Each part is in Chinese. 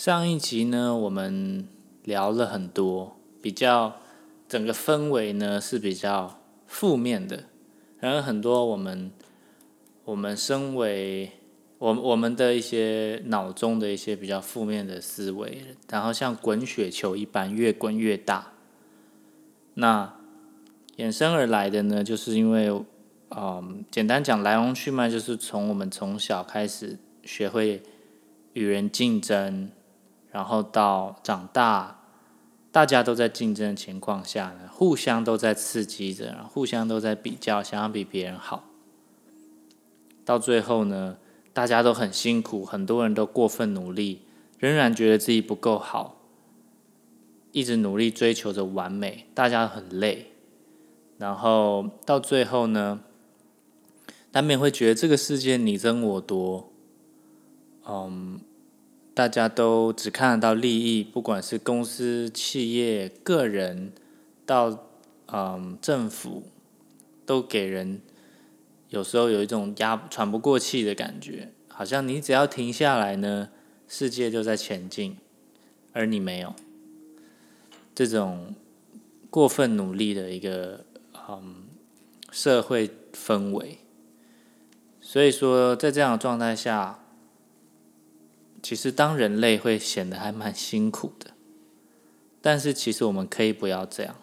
上一集呢，我们聊了很多，比较整个氛围呢是比较负面的，然后很多我们我们身为我我们的一些脑中的一些比较负面的思维，然后像滚雪球一般越滚越大。那衍生而来的呢，就是因为，嗯，简单讲来龙去脉，就是从我们从小开始学会与人竞争，然后到长大，大家都在竞争的情况下呢，互相都在刺激着，互相都在比较，想要比别人好。到最后呢，大家都很辛苦，很多人都过分努力，仍然觉得自己不够好。一直努力追求着完美，大家很累，然后到最后呢，难免会觉得这个世界你争我夺，嗯，大家都只看得到利益，不管是公司、企业、个人，到嗯政府，都给人有时候有一种压喘不过气的感觉，好像你只要停下来呢，世界就在前进，而你没有。这种过分努力的一个嗯社会氛围，所以说在这样的状态下，其实当人类会显得还蛮辛苦的。但是其实我们可以不要这样。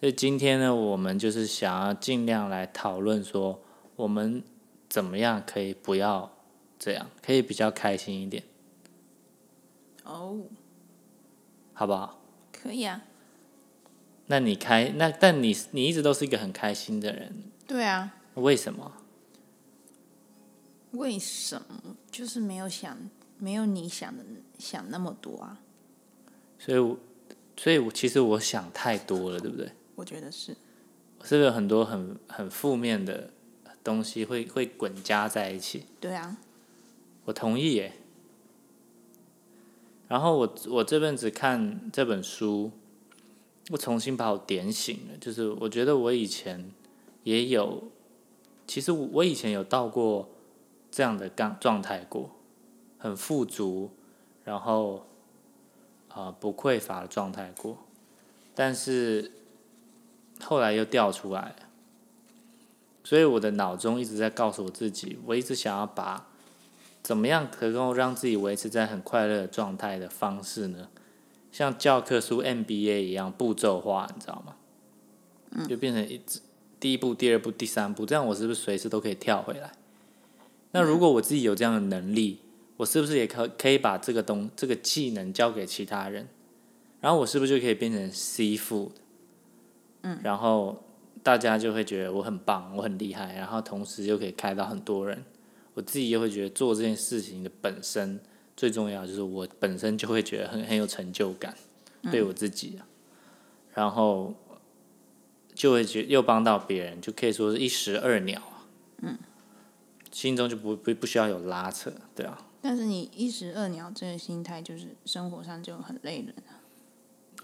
所以今天呢，我们就是想要尽量来讨论说，我们怎么样可以不要这样，可以比较开心一点。哦。好不好？可以啊。那你开那，但你你一直都是一个很开心的人。对啊。为什么？为什么？就是没有想，没有你想的想那么多啊。所以，我所以，我其实我想太多了，对不对？我觉得是。是不是有很多很很负面的东西会会滚加在一起？对啊。我同意耶。然后我我这辈子看这本书，我重新把我点醒了。就是我觉得我以前也有，其实我以前有到过这样的状状态过，很富足，然后啊不匮乏的状态过，但是后来又掉出来，所以我的脑中一直在告诉我自己，我一直想要把。怎么样可够让自己维持在很快乐的状态的方式呢？像教科书 MBA 一样步骤化，你知道吗？嗯。就变成一第一步、第二步、第三步，这样我是不是随时都可以跳回来？那如果我自己有这样的能力，我是不是也可可以把这个东这个技能交给其他人？然后我是不是就可以变成 C 富？嗯。然后大家就会觉得我很棒，我很厉害，然后同时又可以开到很多人。我自己又会觉得做这件事情的本身最重要，就是我本身就会觉得很很有成就感，对我自己，然后就会觉又帮到别人，就可以说是一石二鸟嗯，心中就不不不需要有拉扯，对啊。但是你一石二鸟这个心态，就是生活上就很累人啊。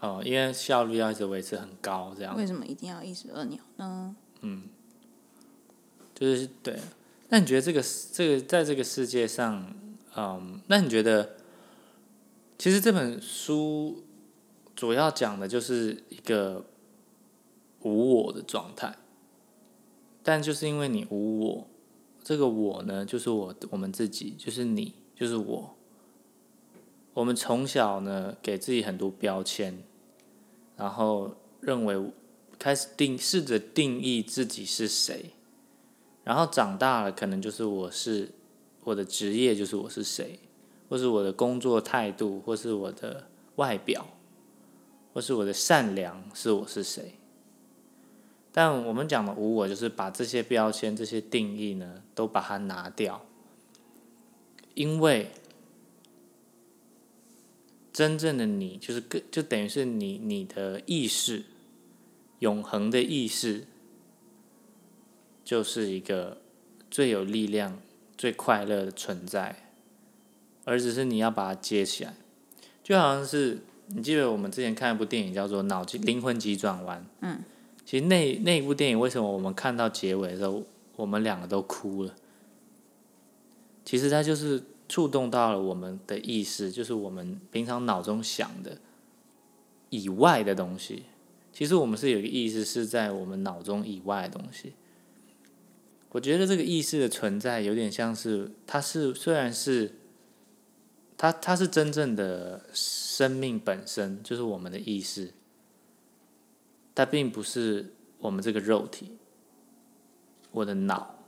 哦，因为效率要一直维持很高，这样。为什么一定要一石二鸟呢？嗯，就是对。那你觉得这个这个在这个世界上，嗯，那你觉得，其实这本书主要讲的就是一个无我的状态，但就是因为你无我，这个我呢，就是我我们自己，就是你，就是我，我们从小呢给自己很多标签，然后认为开始定试着定义自己是谁。然后长大了，可能就是我是我的职业，就是我是谁，或是我的工作态度，或是我的外表，或是我的善良，是我是谁。但我们讲的无我，就是把这些标签、这些定义呢，都把它拿掉，因为真正的你，就是个，就等于是你你的意识，永恒的意识。就是一个最有力量、最快乐的存在，而只是你要把它接起来，就好像是你记得我们之前看一部电影叫做《脑筋灵魂急转弯》。嗯。其实那那一部电影为什么我们看到结尾的时候，我们两个都哭了？其实它就是触动到了我们的意识，就是我们平常脑中想的以外的东西。其实我们是有一个意识是在我们脑中以外的东西。我觉得这个意识的存在有点像是，它是虽然是，它它是真正的生命本身，就是我们的意识，它并不是我们这个肉体，我的脑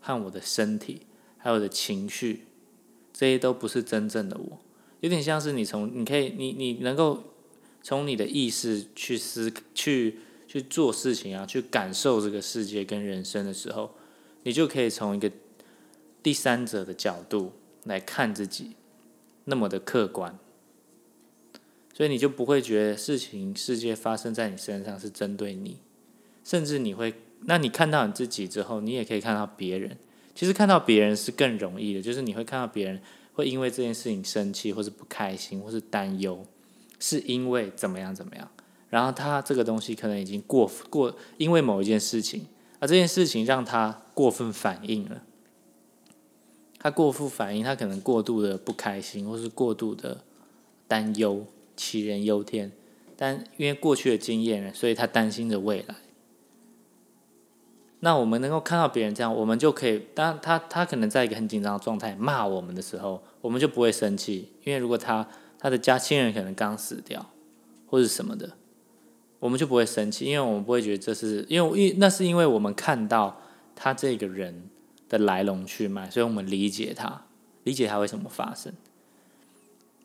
和我的身体，还有我的情绪，这些都不是真正的我。有点像是你从你可以你你能够从你的意识去思去去做事情啊，去感受这个世界跟人生的时候。你就可以从一个第三者的角度来看自己，那么的客观，所以你就不会觉得事情、世界发生在你身上是针对你，甚至你会，那你看到你自己之后，你也可以看到别人。其实看到别人是更容易的，就是你会看到别人会因为这件事情生气，或是不开心，或是担忧，是因为怎么样怎么样，然后他这个东西可能已经过过，因为某一件事情。而这件事情让他过分反应了，他过分反应，他可能过度的不开心，或是过度的担忧，杞人忧天。但因为过去的经验，所以他担心着未来。那我们能够看到别人这样，我们就可以，当他他可能在一个很紧张的状态骂我们的时候，我们就不会生气，因为如果他他的家亲人可能刚死掉，或者什么的。我们就不会生气，因为我们不会觉得这是因为因那是因为我们看到他这个人的来龙去脉，所以我们理解他，理解他为什么发生。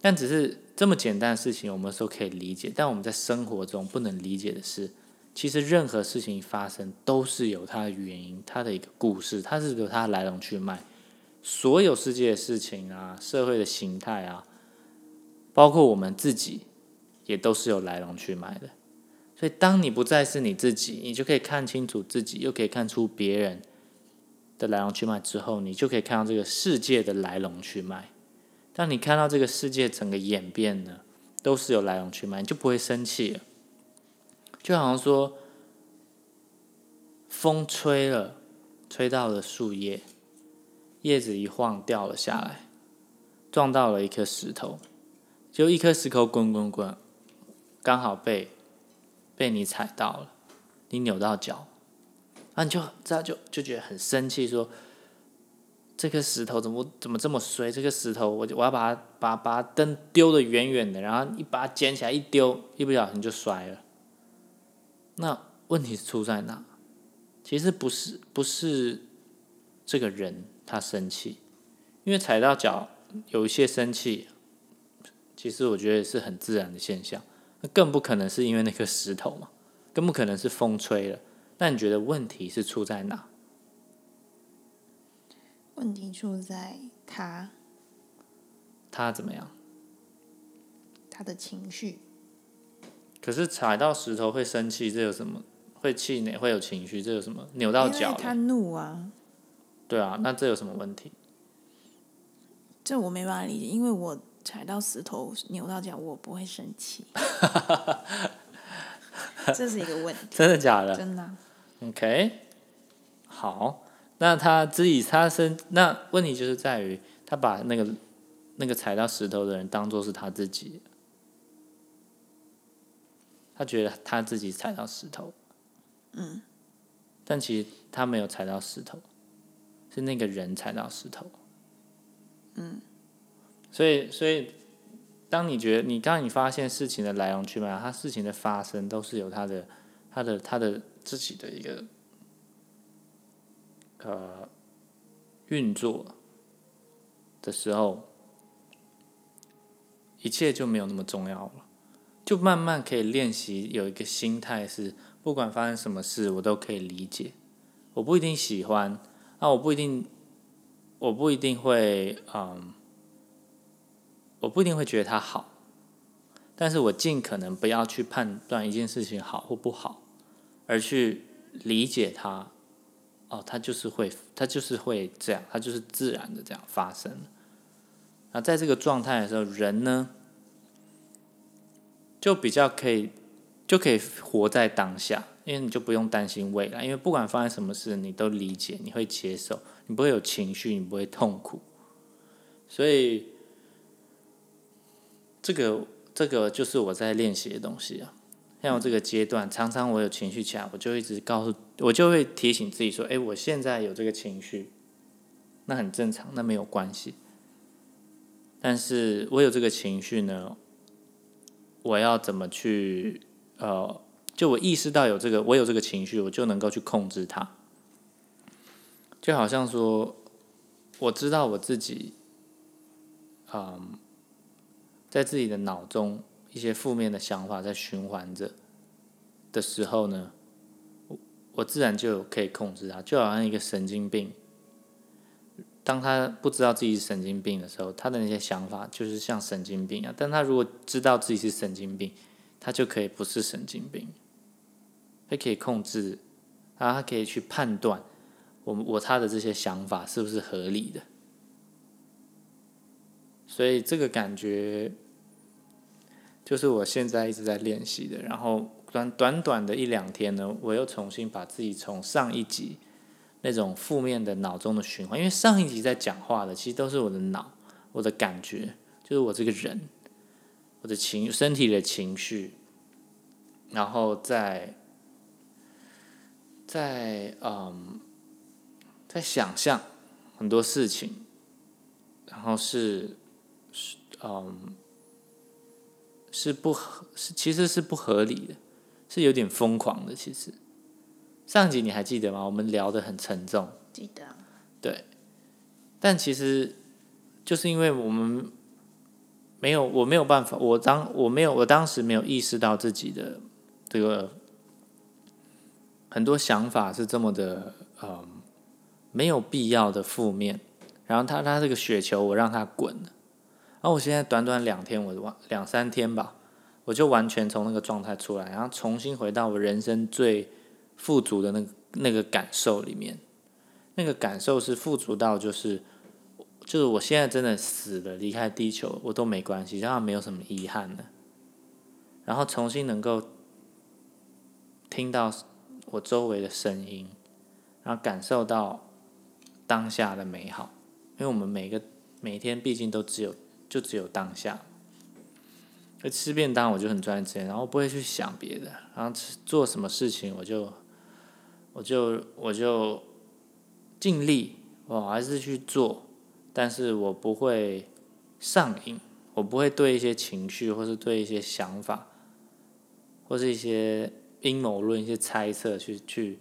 但只是这么简单的事情，我们说可以理解，但我们在生活中不能理解的是，其实任何事情发生都是有它的原因，它的一个故事，它是有它的来龙去脉。所有世界的事情啊，社会的形态啊，包括我们自己，也都是有来龙去脉的。所以，当你不再是你自己，你就可以看清楚自己，又可以看出别人的来龙去脉之后，你就可以看到这个世界的来龙去脉。当你看到这个世界整个演变呢，都是有来龙去脉，你就不会生气了。就好像说，风吹了，吹到了树叶，叶子一晃掉了下来，撞到了一颗石头，就一颗石头滚滚滚，刚好被。被你踩到了，你扭到脚，啊，你就这样就就觉得很生气，说这颗石头怎么怎么这么衰？这个石头，我我要把它把把灯丢的远远的，然后一把它捡起来一丢，一不小心就摔了。那问题出在哪？其实不是不是这个人他生气，因为踩到脚有一些生气，其实我觉得是很自然的现象。那更不可能是因为那颗石头嘛，更不可能是风吹了。那你觉得问题是出在哪？问题出在他，他怎么样？他的情绪。可是踩到石头会生气，这有什么？会气馁，会有情绪，这有什么？扭到脚，他怒啊。对啊，那这有什么问题？这我没办法理解，因为我。踩到石头扭到脚，我不会生气。这是一个问题。真的假的？真的。OK，好，那他自己他生那问题就是在于他把那个那个踩到石头的人当做是他自己，他觉得他自己踩到石头。嗯。但其实他没有踩到石头，是那个人踩到石头。嗯。所以，所以，当你觉得你当你发现事情的来龙去脉，他事情的发生都是有他的、他的、他的自己的一个呃运作的时候，一切就没有那么重要了，就慢慢可以练习有一个心态是，不管发生什么事，我都可以理解。我不一定喜欢，啊，我不一定，我不一定会，嗯。我不一定会觉得它好，但是我尽可能不要去判断一件事情好或不好，而去理解它。哦，它就是会，它就是会这样，它就是自然的这样发生。那在这个状态的时候，人呢，就比较可以，就可以活在当下，因为你就不用担心未来，因为不管发生什么事，你都理解，你会接受，你不会有情绪，你不会痛苦。所以这个这个就是我在练习的东西啊。像我这个阶段，常常我有情绪起来，我就一直告诉，我就会提醒自己说：“哎，我现在有这个情绪，那很正常，那没有关系。但是我有这个情绪呢，我要怎么去？呃，就我意识到有这个，我有这个情绪，我就能够去控制它。就好像说，我知道我自己，嗯，在自己的脑中。”一些负面的想法在循环着的时候呢，我自然就可以控制它，就好像一个神经病，当他不知道自己是神经病的时候，他的那些想法就是像神经病啊。但他如果知道自己是神经病，他就可以不是神经病，他可以控制，然后他可以去判断我我他的这些想法是不是合理的。所以这个感觉。就是我现在一直在练习的，然后短短短的一两天呢，我又重新把自己从上一集那种负面的脑中的循环，因为上一集在讲话的其实都是我的脑，我的感觉，就是我这个人，我的情身体的情绪，然后在在嗯，在想象很多事情，然后是是嗯。是不合，其实是不合理的，是有点疯狂的。其实上集你还记得吗？我们聊得很沉重。记得。对，但其实就是因为我们没有，我没有办法，我当我没有，我当时没有意识到自己的这个很多想法是这么的，嗯，没有必要的负面。然后他他这个雪球，我让他滚了。然后我现在短短两天，我忘两三天吧，我就完全从那个状态出来，然后重新回到我人生最富足的那个那个感受里面。那个感受是富足到就是，就是我现在真的死了，离开地球我都没关系，然后没有什么遗憾的。然后重新能够听到我周围的声音，然后感受到当下的美好，因为我们每个每天毕竟都只有。就只有当下，吃便当我就很专心，然后不会去想别的，然后做什么事情我就，我就我就尽力，我还是去做，但是我不会上瘾，我不会对一些情绪或是对一些想法，或是一些阴谋论、一些猜测去去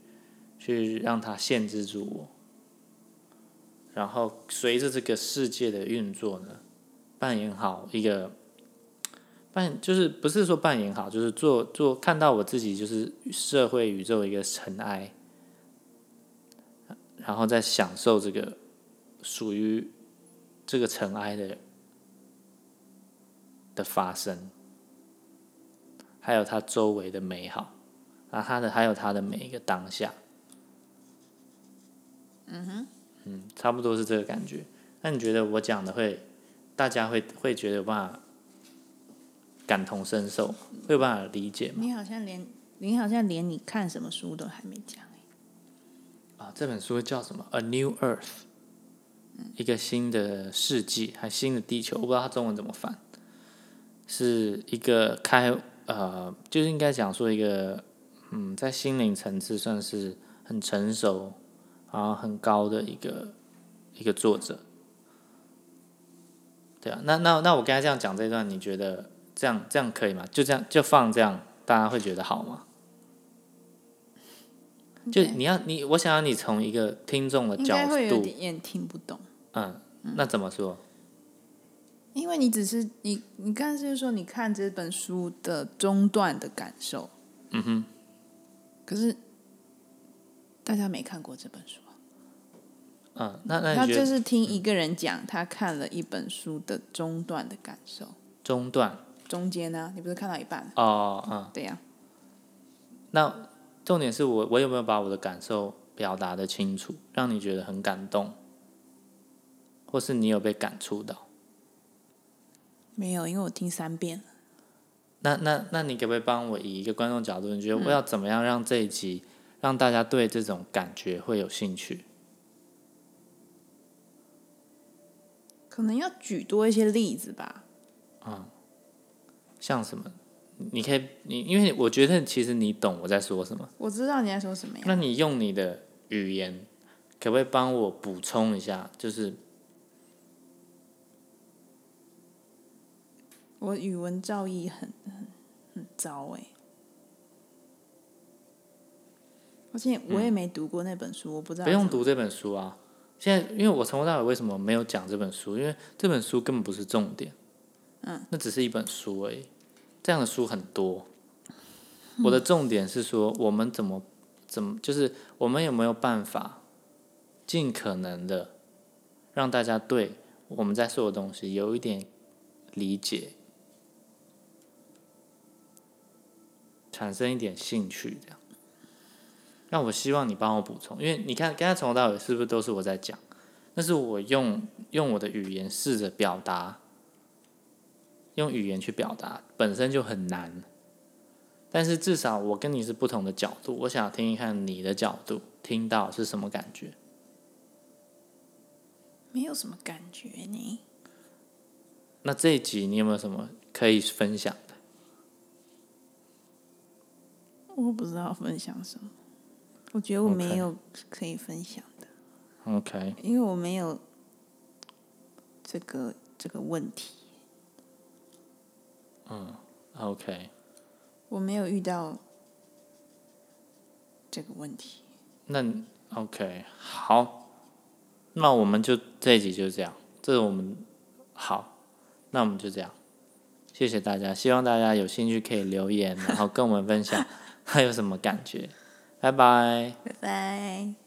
去让它限制住我，然后随着这个世界的运作呢。扮演好一个扮，就是不是说扮演好，就是做做看到我自己就是社会宇宙一个尘埃，然后再享受这个属于这个尘埃的的发生，还有它周围的美好，啊，它的还有它的每一个当下，嗯哼，嗯，差不多是这个感觉。那你觉得我讲的会？大家会会觉得有办法感同身受，会有办法理解吗？你好像连你好像连你看什么书都还没讲啊，这本书叫什么？A New Earth，一个新的世纪，还新的地球，我不知道它中文怎么翻。是一个开呃，就是应该讲说一个嗯，在心灵层次算是很成熟然后很高的一个一个作者。对啊，那那那我刚才这样讲这段，你觉得这样这样可以吗？就这样就放这样，大家会觉得好吗？就你要你，我想要你从一个听众的角度，有点听不懂。嗯，那怎么说？因为你只是你，你刚才是说你看这本书的中段的感受。嗯哼。可是大家没看过这本书。嗯，那那他就是听一个人讲他看了一本书的中段的感受。中段。中间呢？你不是看到一半？哦，嗯。对呀。那重点是我，我有没有把我的感受表达的清楚，让你觉得很感动，或是你有被感触到？没有，因为我听三遍了。那那那你可不可以帮我以一个观众角度，你觉得我要怎么样让这一集让大家对这种感觉会有兴趣？可能要举多一些例子吧。像什么？你可以，你因为我觉得其实你懂我在说什么，我知道你在说什么呀。那你用你的语言，可不可以帮我补充一下？就是我语文造诣很很很糟哎、而且我也没读过那本书，我不知道。不用。读这本书啊。现在，因为我从头到尾为什么没有讲这本书？因为这本书根本不是重点，嗯，那只是一本书而已。这样的书很多。我的重点是说，我们怎么怎么，就是我们有没有办法，尽可能的让大家对我们在说的东西有一点理解，产生一点兴趣，这样。那我希望你帮我补充，因为你看，刚才从头到尾是不是都是我在讲？那是我用用我的语言试着表达，用语言去表达本身就很难。但是至少我跟你是不同的角度，我想听一看你的角度，听到是什么感觉？没有什么感觉呢。那这一集你有没有什么可以分享的？我不知道分享什么，我觉得我没有可以分享的 OK，因为我没有这个这个问题，OK，我没有遇到这个问题。那 OK 好，那我们就这一集就这样，这是我们好，那我们就这样，谢谢大家，希望大家有兴趣可以留言，然后跟我们分享 还有什么感觉，拜拜。拜拜。